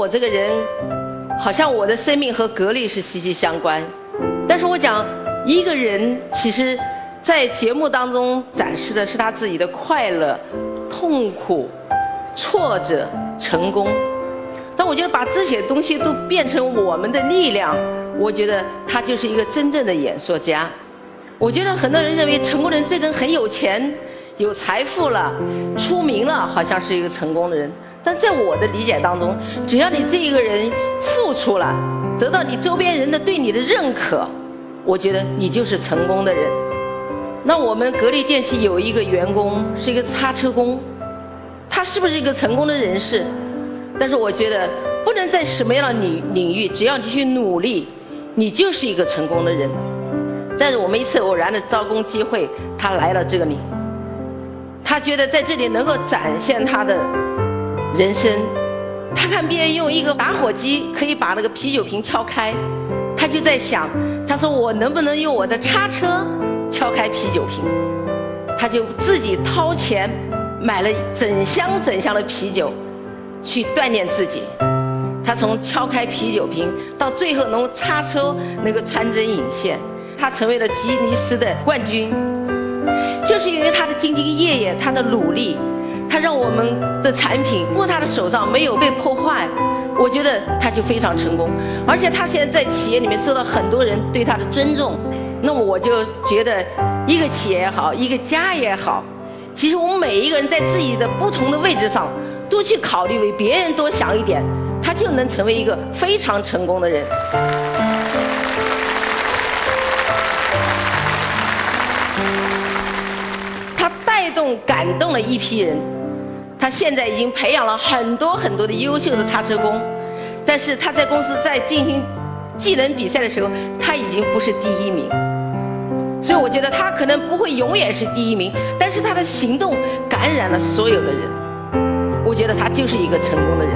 我这个人，好像我的生命和格力是息息相关。但是我讲一个人，其实，在节目当中展示的是他自己的快乐、痛苦、挫折、成功。但我觉得把这些东西都变成我们的力量，我觉得他就是一个真正的演说家。我觉得很多人认为成功的人这个人很有钱、有财富了、出名了，好像是一个成功的人。但在我的理解当中，只要你这一个人付出了，得到你周边人的对你的认可，我觉得你就是成功的人。那我们格力电器有一个员工是一个擦车工，他是不是一个成功的人士？但是我觉得不能在什么样的领领域，只要你去努力，你就是一个成功的人。在我们一次偶然的招工机会，他来了这里，他觉得在这里能够展现他的。人生，他看别人用一个打火机可以把那个啤酒瓶敲开，他就在想，他说我能不能用我的叉车敲开啤酒瓶？他就自己掏钱买了整箱整箱的啤酒，去锻炼自己。他从敲开啤酒瓶到最后能叉车那个穿针引线，他成为了吉尼斯的冠军，就是因为他的兢兢业业，他的努力。让我们的产品握他的手上没有被破坏，我觉得他就非常成功。而且他现在在企业里面受到很多人对他的尊重，那么我就觉得一个企业也好，一个家也好，其实我们每一个人在自己的不同的位置上，多去考虑为别人多想一点，他就能成为一个非常成功的人。他带动、感动了一批人。他现在已经培养了很多很多的优秀的叉车工，但是他在公司在进行技能比赛的时候，他已经不是第一名。所以我觉得他可能不会永远是第一名，但是他的行动感染了所有的人。我觉得他就是一个成功的人。